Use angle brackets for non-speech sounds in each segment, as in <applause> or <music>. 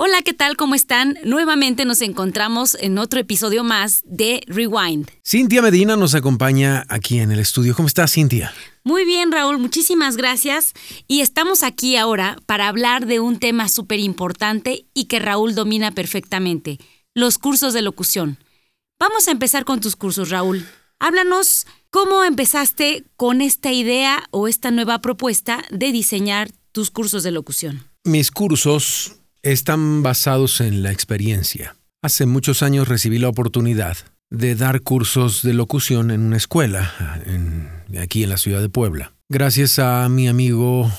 Hola, ¿qué tal? ¿Cómo están? Nuevamente nos encontramos en otro episodio más de Rewind. Cintia Medina nos acompaña aquí en el estudio. ¿Cómo estás, Cintia? Muy bien, Raúl, muchísimas gracias. Y estamos aquí ahora para hablar de un tema súper importante y que Raúl domina perfectamente, los cursos de locución. Vamos a empezar con tus cursos, Raúl. Háblanos cómo empezaste con esta idea o esta nueva propuesta de diseñar tus cursos de locución. Mis cursos están basados en la experiencia. Hace muchos años recibí la oportunidad de dar cursos de locución en una escuela aquí en la ciudad de Puebla, gracias a mi amigo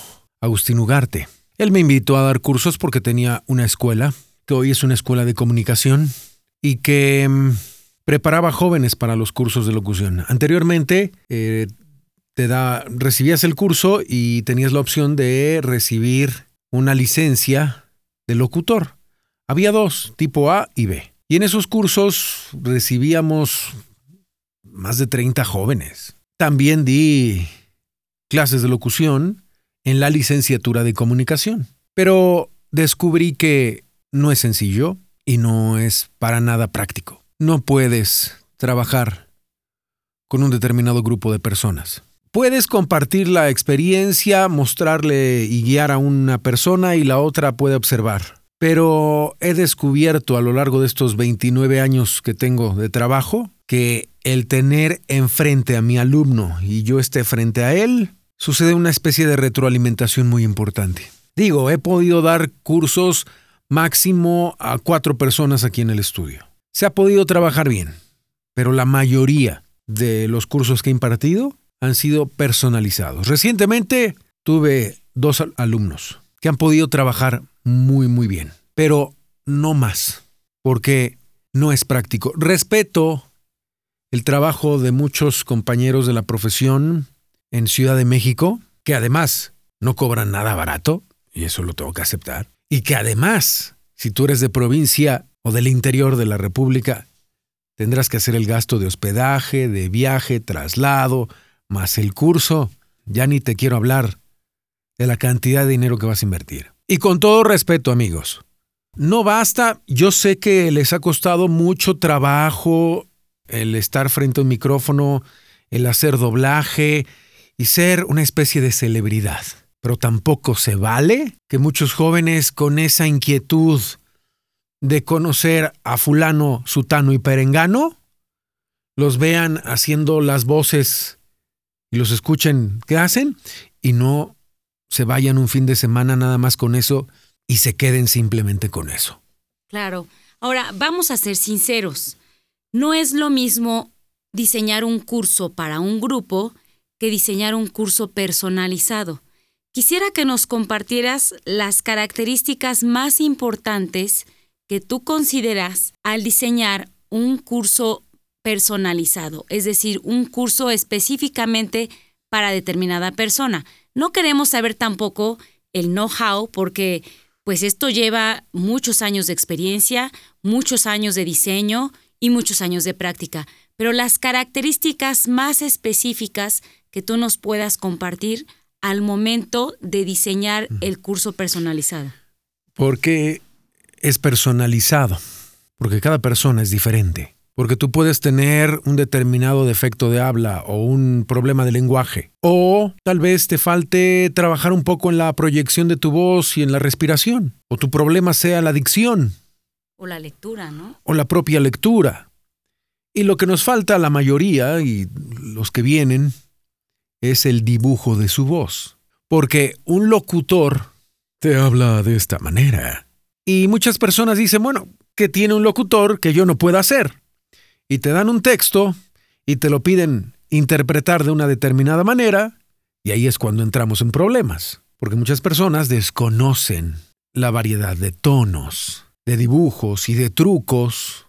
Agustín Ugarte. Él me invitó a dar cursos porque tenía una escuela, que hoy es una escuela de comunicación, y que mm, preparaba jóvenes para los cursos de locución. Anteriormente, eh, te da, recibías el curso y tenías la opción de recibir una licencia de locutor. Había dos, tipo A y B. Y en esos cursos recibíamos más de 30 jóvenes. También di clases de locución en la licenciatura de comunicación. Pero descubrí que no es sencillo y no es para nada práctico. No puedes trabajar con un determinado grupo de personas. Puedes compartir la experiencia, mostrarle y guiar a una persona y la otra puede observar. Pero he descubierto a lo largo de estos 29 años que tengo de trabajo que el tener enfrente a mi alumno y yo esté frente a él, sucede una especie de retroalimentación muy importante. Digo, he podido dar cursos máximo a cuatro personas aquí en el estudio. Se ha podido trabajar bien, pero la mayoría de los cursos que he impartido han sido personalizados. Recientemente tuve dos alumnos que han podido trabajar muy, muy bien, pero no más, porque no es práctico. Respeto el trabajo de muchos compañeros de la profesión en Ciudad de México, que además no cobran nada barato, y eso lo tengo que aceptar, y que además, si tú eres de provincia o del interior de la República, tendrás que hacer el gasto de hospedaje, de viaje, traslado, más el curso, ya ni te quiero hablar de la cantidad de dinero que vas a invertir. Y con todo respeto, amigos, no basta, yo sé que les ha costado mucho trabajo el estar frente a un micrófono, el hacer doblaje y ser una especie de celebridad. Pero tampoco se vale que muchos jóvenes con esa inquietud de conocer a fulano, sutano y perengano, los vean haciendo las voces y los escuchen qué hacen y no se vayan un fin de semana nada más con eso y se queden simplemente con eso. Claro. Ahora, vamos a ser sinceros. No es lo mismo diseñar un curso para un grupo que diseñar un curso personalizado. Quisiera que nos compartieras las características más importantes que tú consideras al diseñar un curso personalizado, es decir, un curso específicamente para determinada persona. No queremos saber tampoco el know-how porque pues esto lleva muchos años de experiencia, muchos años de diseño y muchos años de práctica, pero las características más específicas que tú nos puedas compartir al momento de diseñar el curso personalizado. Porque es personalizado, porque cada persona es diferente porque tú puedes tener un determinado defecto de habla o un problema de lenguaje. O tal vez te falte trabajar un poco en la proyección de tu voz y en la respiración. O tu problema sea la dicción. O la lectura, ¿no? O la propia lectura. Y lo que nos falta a la mayoría y los que vienen es el dibujo de su voz. Porque un locutor te habla de esta manera. Y muchas personas dicen, bueno, ¿qué tiene un locutor que yo no pueda hacer? Y te dan un texto y te lo piden interpretar de una determinada manera, y ahí es cuando entramos en problemas, porque muchas personas desconocen la variedad de tonos, de dibujos y de trucos,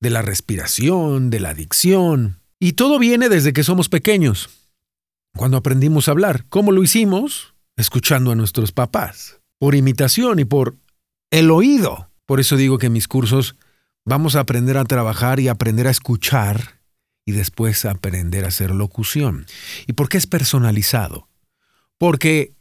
de la respiración, de la dicción, y todo viene desde que somos pequeños, cuando aprendimos a hablar. ¿Cómo lo hicimos? Escuchando a nuestros papás, por imitación y por el oído. Por eso digo que mis cursos Vamos a aprender a trabajar y aprender a escuchar y después aprender a hacer locución. ¿Y por qué es personalizado? Porque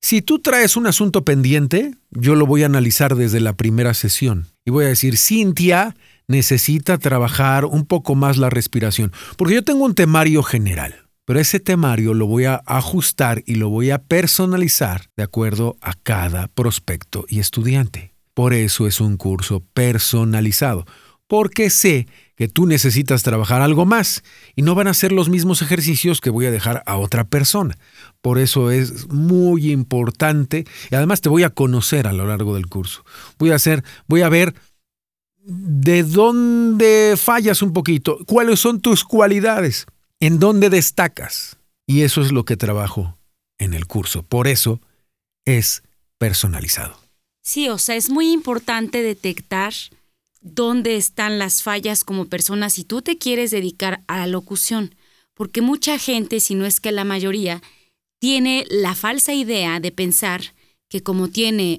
Si tú traes un asunto pendiente, yo lo voy a analizar desde la primera sesión y voy a decir, Cintia necesita trabajar un poco más la respiración, porque yo tengo un temario general, pero ese temario lo voy a ajustar y lo voy a personalizar de acuerdo a cada prospecto y estudiante. Por eso es un curso personalizado, porque sé que tú necesitas trabajar algo más y no van a ser los mismos ejercicios que voy a dejar a otra persona. Por eso es muy importante y además te voy a conocer a lo largo del curso. Voy a hacer, voy a ver de dónde fallas un poquito, cuáles son tus cualidades, en dónde destacas. Y eso es lo que trabajo en el curso. Por eso es personalizado. Sí, o sea, es muy importante detectar dónde están las fallas como persona si tú te quieres dedicar a la locución, porque mucha gente, si no es que la mayoría, tiene la falsa idea de pensar que como tiene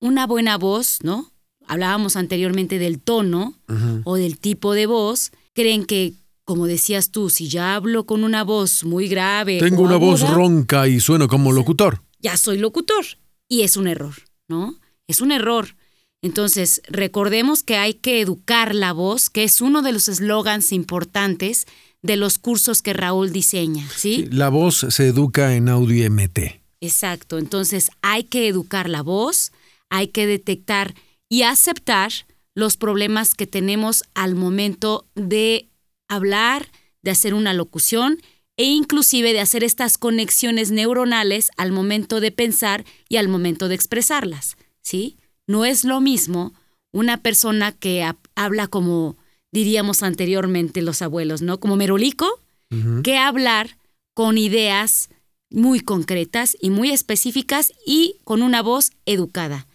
una buena voz, ¿no? Hablábamos anteriormente del tono o del tipo de voz, creen que, como decías tú, si ya hablo con una voz muy grave. Tengo una voz ronca y sueno como locutor. Ya soy locutor. Y es un error, ¿no? Es un error. Entonces, recordemos que hay que educar la voz, que es uno de los eslogans importantes de los cursos que Raúl diseña, ¿sí? La voz se educa en audio MT. Exacto, entonces hay que educar la voz, hay que detectar y aceptar los problemas que tenemos al momento de hablar, de hacer una locución e inclusive de hacer estas conexiones neuronales al momento de pensar y al momento de expresarlas, ¿sí? No es lo mismo una persona que habla como diríamos anteriormente los abuelos, ¿no? Como merolico, que hablar con ideas muy concretas y muy específicas y con una voz educada.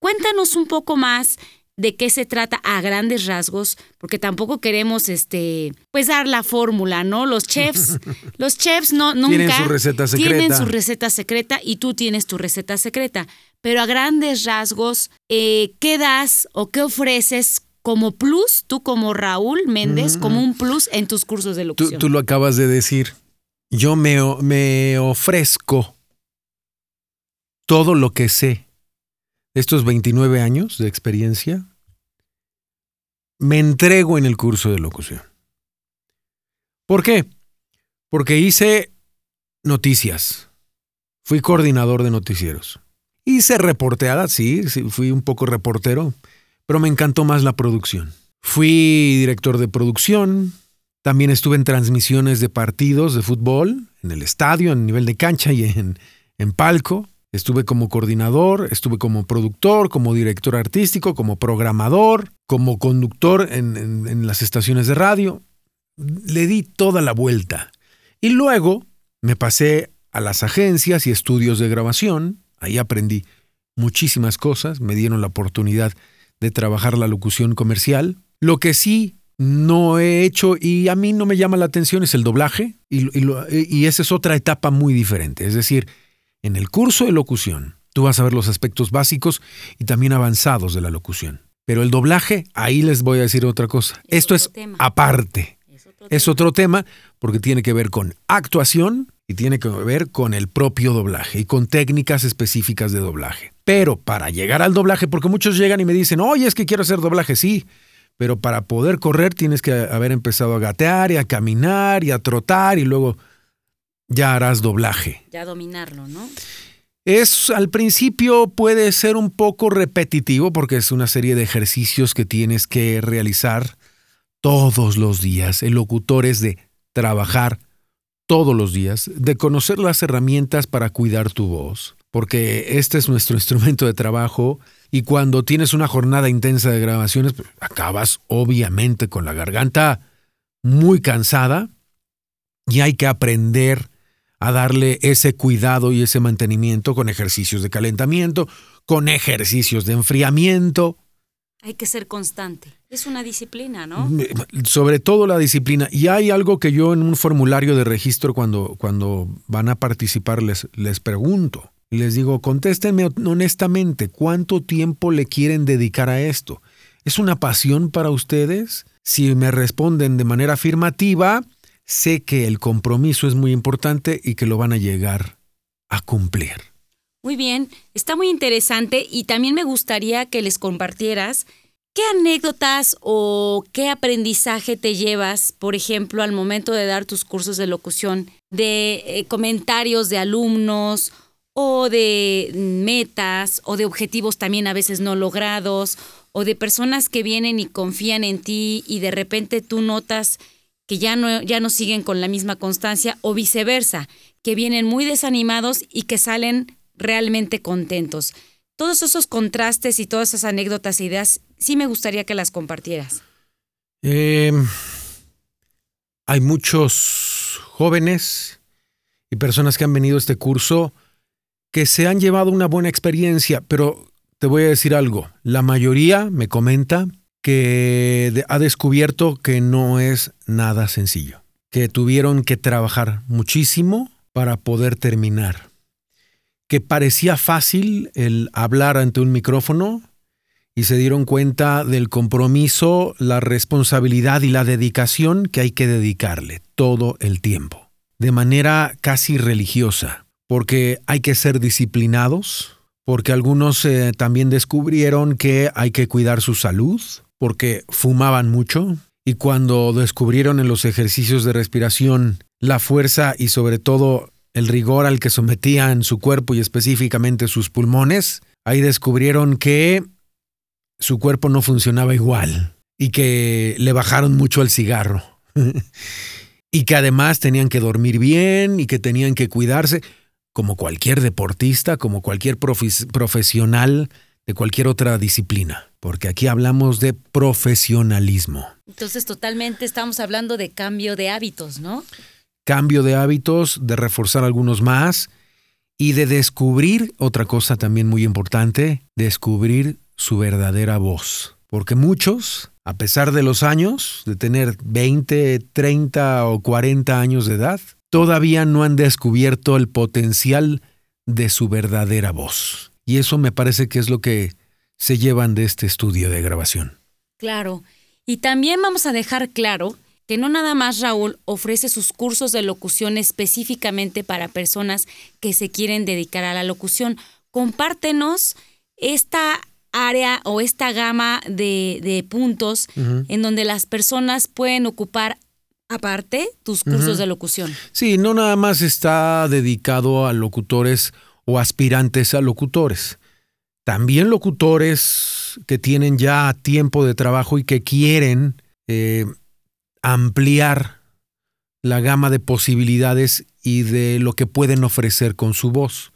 Cuéntanos un poco más de qué se trata a grandes rasgos, porque tampoco queremos este pues dar la fórmula, ¿no? Los chefs, <laughs> los chefs no nunca tienen su receta secreta. Tienen su receta secreta y tú tienes tu receta secreta pero a grandes rasgos, eh, ¿qué das o qué ofreces como plus, tú como Raúl Méndez, como un plus en tus cursos de locución? Tú, lo acabas de decir. Yo me, me ofrezco todo lo que sé de estos 29 años de experiencia, me entrego en el curso de locución. ¿Por qué? Porque hice noticias. Fui coordinador de noticieros. Hice reporteada, sí, sí, fui un poco reportero, pero me encantó más la producción. Fui director de producción, también estuve en transmisiones de partidos de fútbol, en el estadio, en nivel de cancha y en, en palco. Estuve como coordinador, estuve como productor, como director artístico, como programador, como conductor en, en, las estaciones de radio. Le di toda la vuelta. Y luego me pasé a las agencias y estudios de grabación Ahí aprendí muchísimas cosas, me dieron la oportunidad de trabajar la locución comercial. Lo que sí no he hecho y a mí no me llama la atención es el doblaje y, esa es otra etapa muy diferente. Es decir, en el curso de locución tú vas a ver los aspectos básicos y también avanzados de la locución. Pero el doblaje, ahí les voy a decir otra cosa. Esto es aparte. es otro tema porque tiene que ver con actuación y tiene que ver con el propio doblaje y con técnicas específicas de doblaje. Pero para llegar al doblaje, porque muchos llegan y me dicen, oye, es que quiero hacer doblaje, sí, pero para poder correr tienes que haber empezado a gatear y a caminar y a trotar y luego ya harás doblaje. Ya dominarlo, ¿no? Es al principio puede ser un poco repetitivo porque es una serie de ejercicios que tienes que realizar todos los días. El locutor es de trabajar todos los días, de conocer las herramientas para cuidar tu voz, porque este es nuestro <laughs> instrumento de trabajo y cuando tienes una jornada intensa de grabaciones, pues, acabas obviamente con la garganta muy cansada y hay que aprender a darle ese cuidado y ese mantenimiento con ejercicios de calentamiento, con ejercicios de enfriamiento, hay que ser constante. Es una disciplina, ¿no? Sobre todo la disciplina. Y hay algo que yo en un formulario de registro cuando, cuando van a participar les, les pregunto. Les digo, contéstenme honestamente, ¿cuánto tiempo le quieren dedicar a esto? ¿Es una pasión para ustedes? Si me responden de manera afirmativa, sé que el compromiso es muy importante y que lo van a llegar a cumplir. Muy bien, está muy interesante y también me gustaría que les compartieras qué anécdotas o qué aprendizaje te llevas, por ejemplo, al momento de dar tus cursos de locución, de eh, comentarios de alumnos o de metas o de objetivos también a veces no logrados o de personas que vienen y confían en ti y de repente tú notas que ya no, ya no siguen con la misma constancia o viceversa, que vienen muy desanimados y que salen realmente contentos. Todos esos contrastes y todas esas anécdotas e ideas, sí me gustaría que las compartieras. Em, hay muchos jóvenes y personas que han venido a este curso que se han llevado una buena experiencia, pero te voy a decir algo, la mayoría me comenta que ha descubierto que no es nada sencillo, que tuvieron que trabajar muchísimo para poder terminar, que parecía fácil el hablar ante un micrófono y se dieron cuenta del compromiso, la responsabilidad y la dedicación que hay que dedicarle todo el tiempo, de manera casi religiosa, porque hay que ser disciplinados, porque algunos eh, también descubrieron que hay que cuidar su salud, porque fumaban mucho, y cuando descubrieron en los ejercicios de respiración la fuerza y sobre todo el rigor al que sometían su cuerpo y específicamente sus pulmones, ahí descubrieron que su cuerpo no funcionaba igual y que le bajaron mucho el cigarro. <laughs> y que además tenían que dormir bien y que tenían que cuidarse como cualquier deportista, como cualquier profesional de cualquier otra disciplina, porque aquí hablamos de profesionalismo. Entonces, totalmente estamos hablando de cambio de hábitos, ¿no? Cambio de hábitos, de reforzar algunos más y de descubrir otra cosa también muy importante, descubrir su verdadera voz. Porque muchos, a pesar de los años, de tener 20, 30 o 40 años de edad, todavía no han descubierto el potencial de su verdadera voz. Y eso me parece que es lo que se llevan de este estudio de grabación. Claro. Y también vamos a dejar claro que no nada más Raúl ofrece sus cursos de locución específicamente para personas que se quieren dedicar a la locución. Compártenos esta área o esta gama de, puntos en donde las personas pueden ocupar aparte tus cursos de locución. Sí, no nada más está dedicado a locutores o aspirantes a locutores. También locutores que tienen ya tiempo de trabajo y que quieren eh, ampliar la gama de posibilidades y de lo que pueden ofrecer con su voz.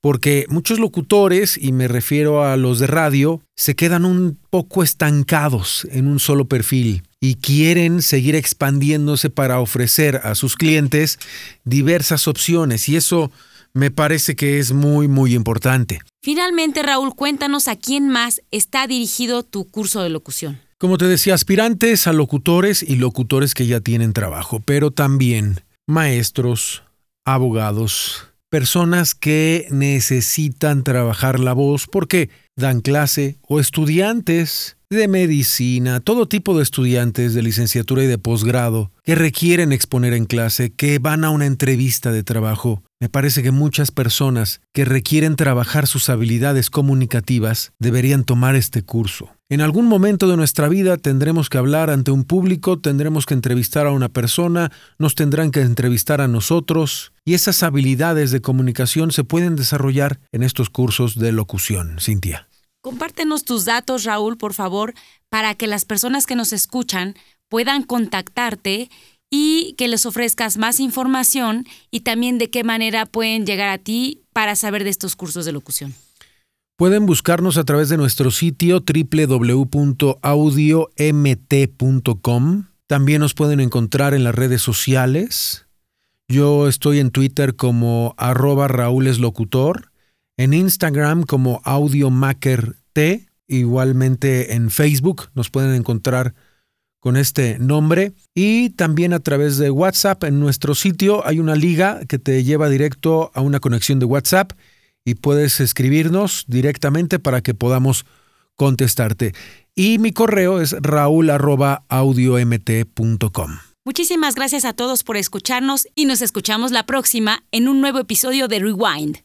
Porque muchos locutores, y me refiero a los de radio, se quedan un poco estancados en un solo perfil y quieren seguir expandiéndose para ofrecer a sus clientes diversas opciones y eso me parece que es muy muy importante. Finalmente, Raúl, cuéntanos a quién más está dirigido tu curso de locución. Como te decía, aspirantes a locutores y locutores que ya tienen trabajo, pero también maestros, abogados, personas que necesitan trabajar la voz porque dan clase o estudiantes de medicina, todo tipo de estudiantes de licenciatura y de posgrado que requieren exponer en clase, que van a una entrevista de trabajo. Me parece que muchas personas que requieren trabajar sus habilidades comunicativas deberían tomar este curso. En algún momento de nuestra vida tendremos que hablar ante un público, tendremos que entrevistar a una persona, nos tendrán que entrevistar a nosotros, y esas habilidades de comunicación se pueden desarrollar en estos cursos de locución. Cintia. Compártenos tus datos, Raúl, por favor, para que las personas que nos escuchan puedan contactarte y que les ofrezcas más información y también de qué manera pueden llegar a ti para saber de estos cursos de locución. Pueden buscarnos a través de nuestro sitio www.audiomt.com. También nos pueden encontrar en las redes sociales. Yo estoy en Twitter como arroba Raúl Locutor en Instagram como AudioMakerT, igualmente en Facebook nos pueden encontrar con este nombre y también a través de WhatsApp en nuestro sitio hay una liga que te lleva directo a una conexión de WhatsApp y puedes escribirnos directamente para que podamos contestarte. Y mi correo es raúl.audiomt.com. Muchísimas gracias a todos por escucharnos y nos escuchamos la próxima en un nuevo episodio de Rewind.